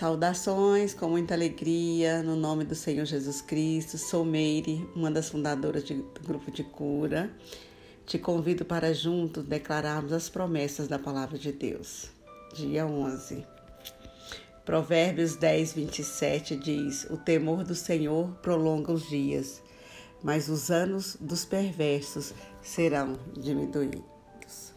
Saudações com muita alegria no nome do Senhor Jesus Cristo. Sou Meire, uma das fundadoras de, do grupo de cura. Te convido para juntos declararmos as promessas da palavra de Deus. Dia 11. Provérbios 10, 27 diz: O temor do Senhor prolonga os dias, mas os anos dos perversos serão diminuídos.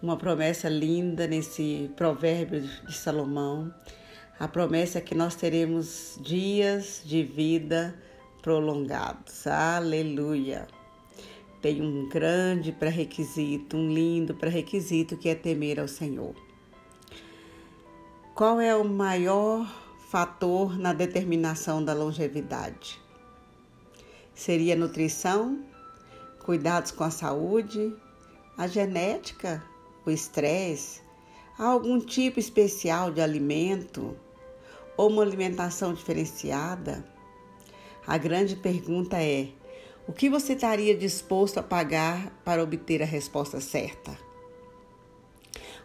Uma promessa linda nesse provérbio de Salomão. A promessa é que nós teremos dias de vida prolongados. Aleluia! Tem um grande pré-requisito, um lindo pré-requisito que é temer ao Senhor. Qual é o maior fator na determinação da longevidade? Seria nutrição, cuidados com a saúde, a genética, o estresse, algum tipo especial de alimento ou uma alimentação diferenciada? A grande pergunta é: o que você estaria disposto a pagar para obter a resposta certa?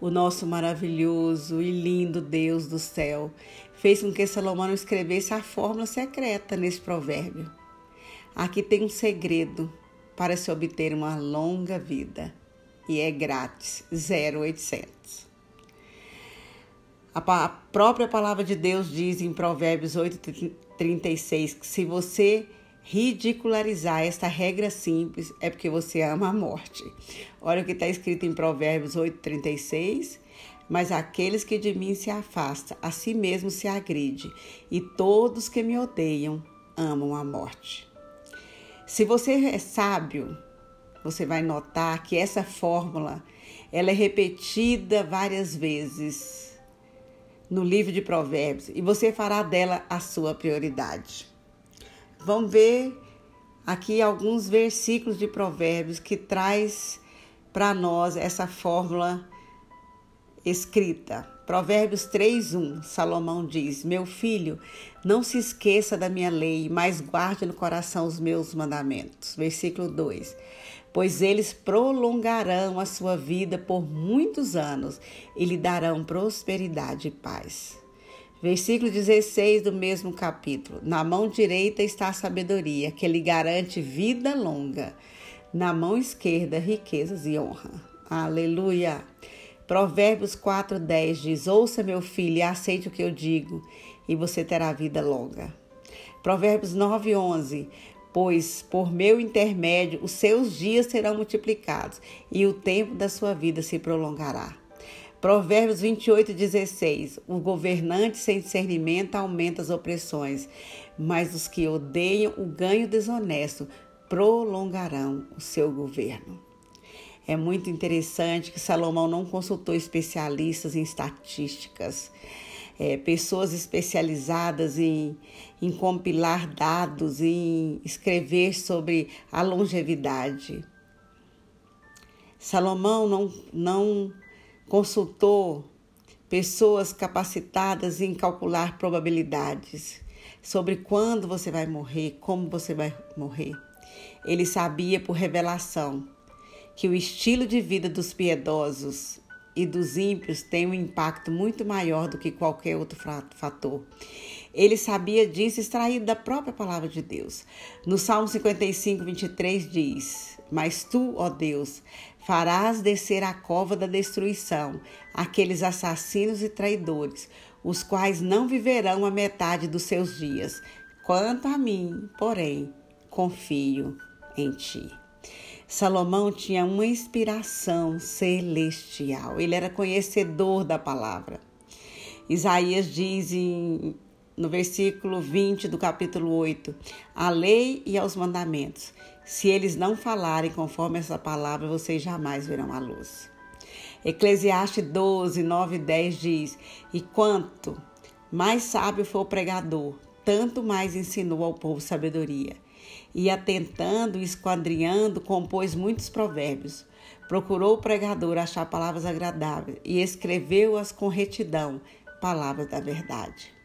O nosso maravilhoso e lindo Deus do céu fez com que Salomão escrevesse a fórmula secreta nesse provérbio. Aqui tem um segredo para se obter uma longa vida e é grátis, 0800. A própria palavra de Deus diz em Provérbios 8:36 que se você ridicularizar esta regra simples é porque você ama a morte. Olha o que está escrito em Provérbios 8,36. Mas aqueles que de mim se afastam, a si mesmo se agride, e todos que me odeiam amam a morte. Se você é sábio, você vai notar que essa fórmula ela é repetida várias vezes no livro de Provérbios e você fará dela a sua prioridade. Vamos ver aqui alguns versículos de Provérbios que traz para nós essa fórmula escrita. Provérbios 3:1, Salomão diz: Meu filho, não se esqueça da minha lei, mas guarde no coração os meus mandamentos. Versículo 2: Pois eles prolongarão a sua vida por muitos anos e lhe darão prosperidade e paz. Versículo 16 do mesmo capítulo. Na mão direita está a sabedoria, que lhe garante vida longa. Na mão esquerda, riquezas e honra. Aleluia. Provérbios 4:10 diz: Ouça, meu filho, e aceite o que eu digo, e você terá vida longa. Provérbios 9:11 Pois por meu intermédio os seus dias serão multiplicados e o tempo da sua vida se prolongará. Provérbios 28, 16. O governante sem discernimento aumenta as opressões, mas os que odeiam o ganho desonesto prolongarão o seu governo. É muito interessante que Salomão não consultou especialistas em estatísticas, é, pessoas especializadas em, em compilar dados, em escrever sobre a longevidade. Salomão não, não consultou pessoas capacitadas em calcular probabilidades sobre quando você vai morrer, como você vai morrer. Ele sabia por revelação que o estilo de vida dos piedosos e dos ímpios tem um impacto muito maior do que qualquer outro fator. Ele sabia disso extraído da própria palavra de Deus. No Salmo 55, 23 diz: Mas tu, ó Deus, farás descer a cova da destruição aqueles assassinos e traidores, os quais não viverão a metade dos seus dias. Quanto a mim, porém, confio em ti. Salomão tinha uma inspiração celestial, ele era conhecedor da palavra. Isaías diz em, no versículo 20 do capítulo 8: A lei e aos mandamentos se eles não falarem conforme essa palavra, vocês jamais verão a luz. Eclesiastes 12, 9 e 10 diz: E quanto mais sábio for o pregador, tanto mais ensinou ao povo sabedoria. E atentando e esquadrinhando, compôs muitos provérbios. Procurou o pregador achar palavras agradáveis e escreveu-as com retidão, palavras da verdade.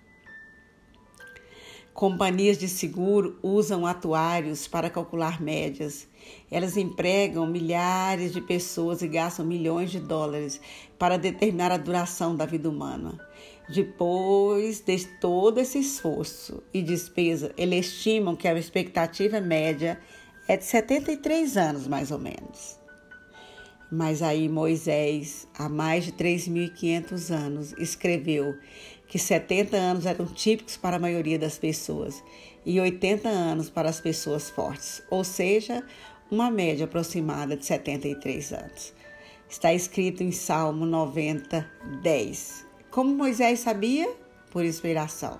Companhias de seguro usam atuários para calcular médias. Elas empregam milhares de pessoas e gastam milhões de dólares para determinar a duração da vida humana. Depois de todo esse esforço e despesa, eles estimam que a expectativa média é de 73 anos, mais ou menos. Mas aí Moisés, há mais de 3.500 anos, escreveu que 70 anos eram típicos para a maioria das pessoas e 80 anos para as pessoas fortes, ou seja, uma média aproximada de 73 anos. Está escrito em Salmo 90, 10. Como Moisés sabia? Por inspiração.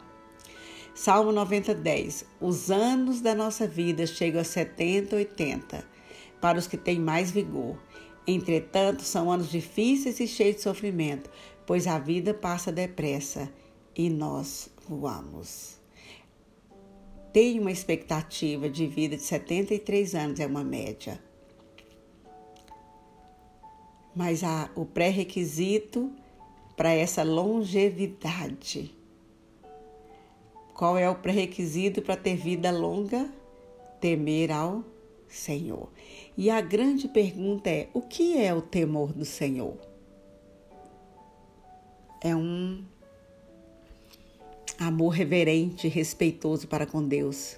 Salmo 90, 10. Os anos da nossa vida chegam a 70, 80, para os que têm mais vigor. Entretanto, são anos difíceis e cheios de sofrimento, pois a vida passa depressa e nós voamos. Tem uma expectativa de vida de 73 anos, é uma média. Mas há o pré-requisito para essa longevidade. Qual é o pré-requisito para ter vida longa? Temer ao Senhor. E a grande pergunta é: o que é o temor do Senhor? É um amor reverente respeitoso para com Deus,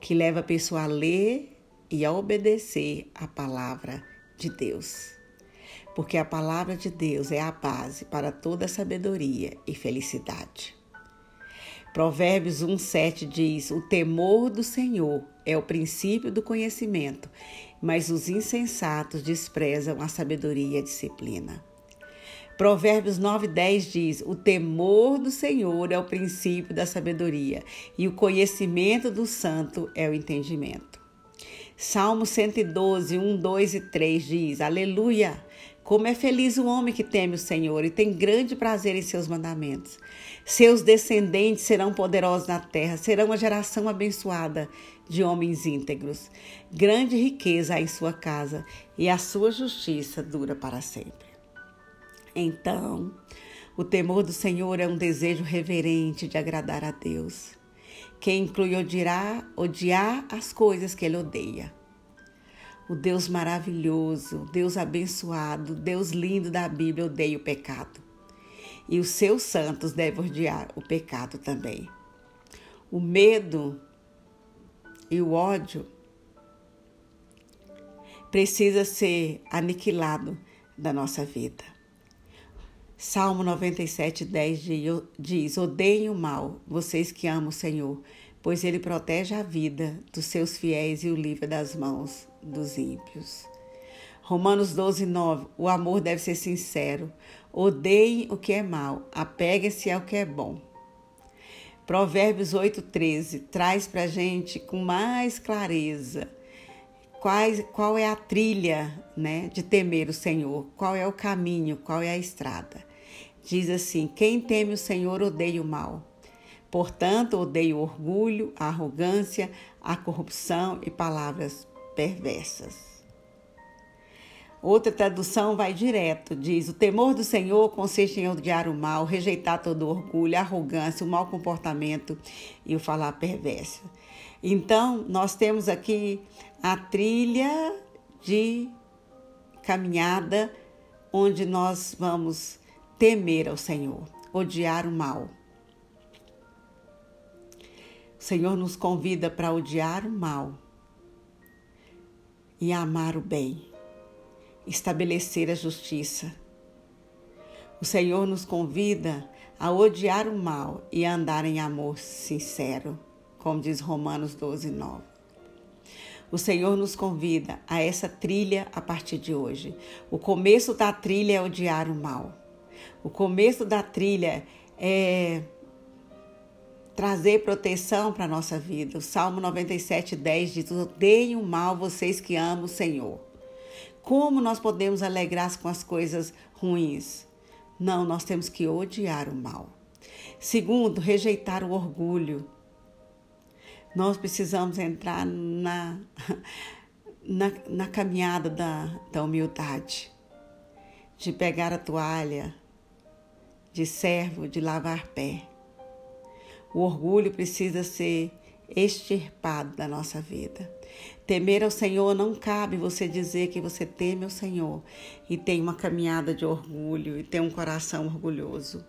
que leva a pessoa a ler e a obedecer a palavra de Deus porque a palavra de Deus é a base para toda sabedoria e felicidade. Provérbios 1,7 diz: O temor do Senhor é o princípio do conhecimento, mas os insensatos desprezam a sabedoria e a disciplina. Provérbios 9,10 diz: O temor do Senhor é o princípio da sabedoria, e o conhecimento do santo é o entendimento. Salmo 112, 1, 2 e 3 diz: Aleluia! Como é feliz o homem que teme o Senhor e tem grande prazer em seus mandamentos. Seus descendentes serão poderosos na terra, serão uma geração abençoada de homens íntegros. Grande riqueza há em sua casa e a sua justiça dura para sempre. Então, o temor do Senhor é um desejo reverente de agradar a Deus, que inclui odiar, odiar as coisas que ele odeia o Deus maravilhoso, Deus abençoado, Deus lindo da Bíblia odeia o pecado. E os seus santos devem odiar o pecado também. O medo e o ódio precisa ser aniquilado da nossa vida. Salmo 97, 10 diz: Odeiem o mal, vocês que amam o Senhor, pois ele protege a vida dos seus fiéis e o livra das mãos dos ímpios. Romanos 12, 9. O amor deve ser sincero. Odeiem o que é mal, apeguem-se ao que é bom. Provérbios 8, 13 traz para a gente com mais clareza quais, qual é a trilha né, de temer o Senhor, qual é o caminho, qual é a estrada. Diz assim: Quem teme o Senhor odeia o mal. Portanto, odeia o orgulho, a arrogância, a corrupção e palavras perversas. Outra tradução vai direto, diz: O temor do Senhor consiste em odiar o mal, rejeitar todo o orgulho, a arrogância, o mau comportamento e o falar perverso. Então, nós temos aqui a trilha de caminhada onde nós vamos temer ao Senhor, odiar o mal. O Senhor nos convida para odiar o mal e amar o bem, estabelecer a justiça. O Senhor nos convida a odiar o mal e a andar em amor sincero, como diz Romanos 12, 9. O Senhor nos convida a essa trilha a partir de hoje. O começo da trilha é odiar o mal. O começo da trilha é trazer proteção para a nossa vida. O Salmo 97, 10 diz: Odeiem o mal vocês que amam o Senhor. Como nós podemos alegrar com as coisas ruins? Não, nós temos que odiar o mal. Segundo, rejeitar o orgulho. Nós precisamos entrar na, na, na caminhada da, da humildade, de pegar a toalha, de servo, de lavar pé o orgulho precisa ser extirpado da nossa vida. Temer ao Senhor não cabe você dizer que você teme ao Senhor e tem uma caminhada de orgulho e tem um coração orgulhoso.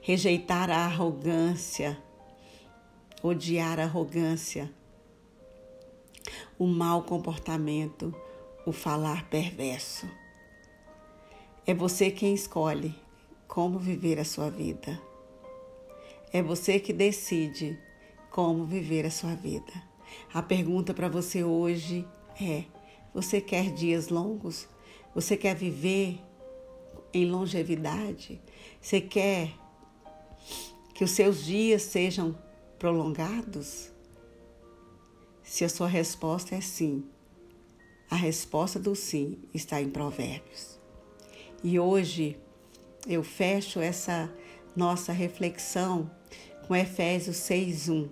rejeitar a arrogância, odiar a arrogância, o mau comportamento, o falar perverso. É você quem escolhe como viver a sua vida. É você que decide como viver a sua vida. A pergunta para você hoje é: você quer dias longos? Você quer viver em longevidade? Você quer que os seus dias sejam prolongados? Se a sua resposta é sim, a resposta do sim está em Provérbios. E hoje eu fecho essa nossa reflexão com Efésios 6:1,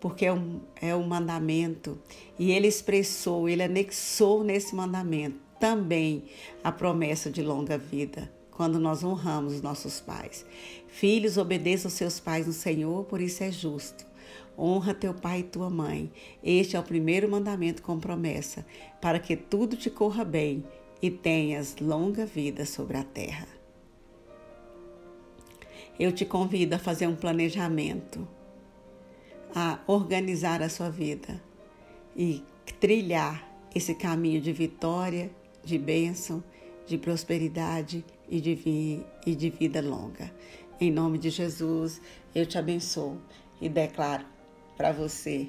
porque é um, é um mandamento e ele expressou, ele anexou nesse mandamento também a promessa de longa vida quando nós honramos os nossos pais. Filhos, obedeçam seus pais no Senhor, por isso é justo. Honra teu pai e tua mãe. Este é o primeiro mandamento com promessa, para que tudo te corra bem e tenhas longa vida sobre a terra. Eu te convido a fazer um planejamento, a organizar a sua vida e trilhar esse caminho de vitória, de bênção, de prosperidade e de, e de vida longa. Em nome de Jesus, eu te abençoo e declaro para você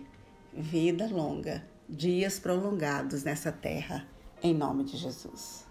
vida longa, dias prolongados nessa terra, em nome de Jesus.